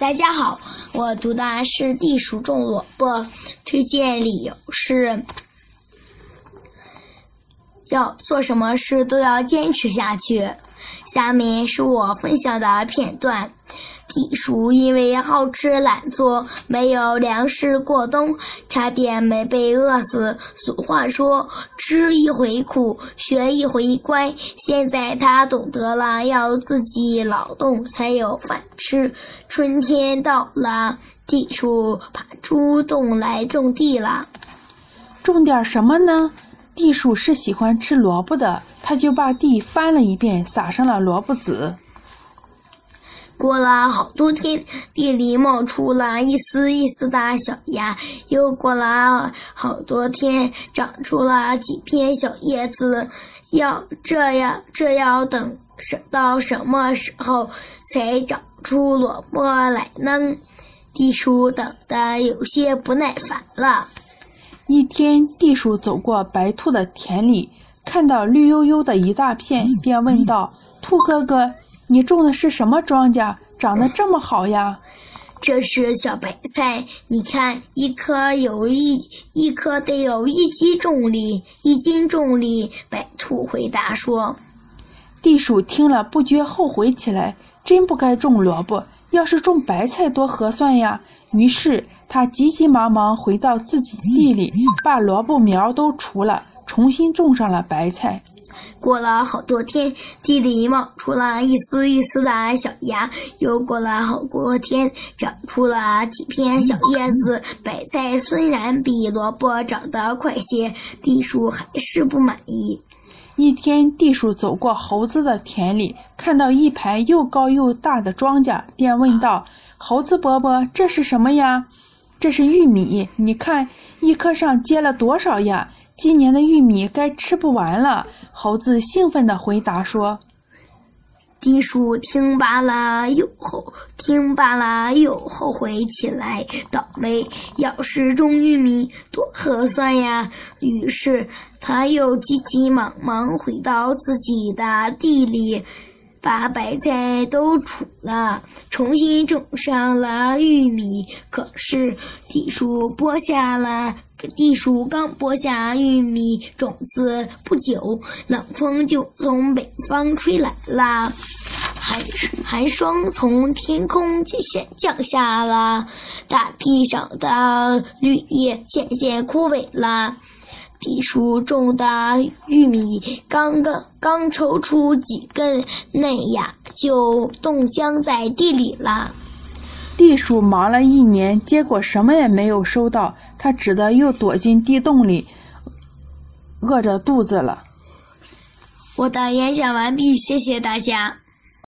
大家好，我读的是地鼠种萝卜，推荐理由是：要做什么事都要坚持下去。下面是我分享的片段。地鼠因为好吃懒做，没有粮食过冬，差点没被饿死。俗话说：“吃一回苦，学一回乖。”现在他懂得了，要自己劳动才有饭吃。春天到了，地鼠爬出洞来种地了。种点什么呢？地鼠是喜欢吃萝卜的，他就把地翻了一遍，撒上了萝卜籽。过了好多天，地里冒出了一丝一丝的小芽。又过了好多天，长出了几片小叶子。要这样，这要等到什么时候才长出萝卜来呢？地鼠等得有些不耐烦了。一天，地鼠走过白兔的田里，看到绿油油的一大片，便问道：“兔哥哥。”你种的是什么庄稼？长得这么好呀！这是小白菜，你看，一颗有一一颗得有一斤重力，一斤重力。白兔回答说。地鼠听了，不觉后悔起来，真不该种萝卜，要是种白菜多合算呀！于是他急急忙忙回到自己地里，把萝卜苗都除了，重新种上了白菜。过了好多天，地里冒出了一丝一丝的小芽。又过了好多天，长出了几片小叶子。白菜虽然比萝卜长得快些，地鼠还是不满意。一天，地鼠走过猴子的田里，看到一排又高又大的庄稼，便问道：“猴子伯伯，这是什么呀？”“这是玉米，你看，一棵上结了多少呀？”今年的玉米该吃不完了，猴子兴奋地回答说：“地鼠听罢了又后听罢了又后悔起来，倒霉！要是种玉米多合算呀！”于是他又急急忙忙回到自己的地里。把白菜都除了，重新种上了玉米。可是地鼠播下了，地鼠刚播下玉米种子不久，冷风就从北方吹来了，寒寒霜从天空降下降下了，大地上的绿叶渐渐枯萎了。地鼠种的玉米刚刚刚抽出几根嫩芽，就冻僵在地里了。地鼠忙了一年，结果什么也没有收到，它只得又躲进地洞里，饿着肚子了。我的演讲完毕，谢谢大家。